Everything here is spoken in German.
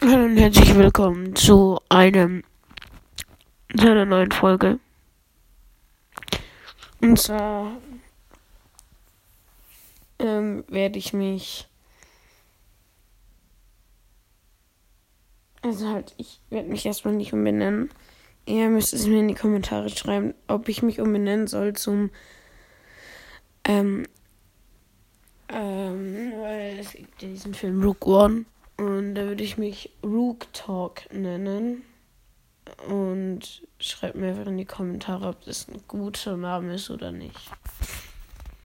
Hallo und herzlich willkommen zu einem zu einer neuen Folge. Und zwar ähm, werde ich mich also halt ich werde mich erstmal nicht umbenennen. Ihr müsst es mir in die Kommentare schreiben, ob ich mich umbenennen soll zum ähm, ähm, weil es gibt ja diesen Film Rook One. Und da würde ich mich Rook Talk nennen. Und schreibt mir einfach in die Kommentare, ob das ein guter Name ist oder nicht.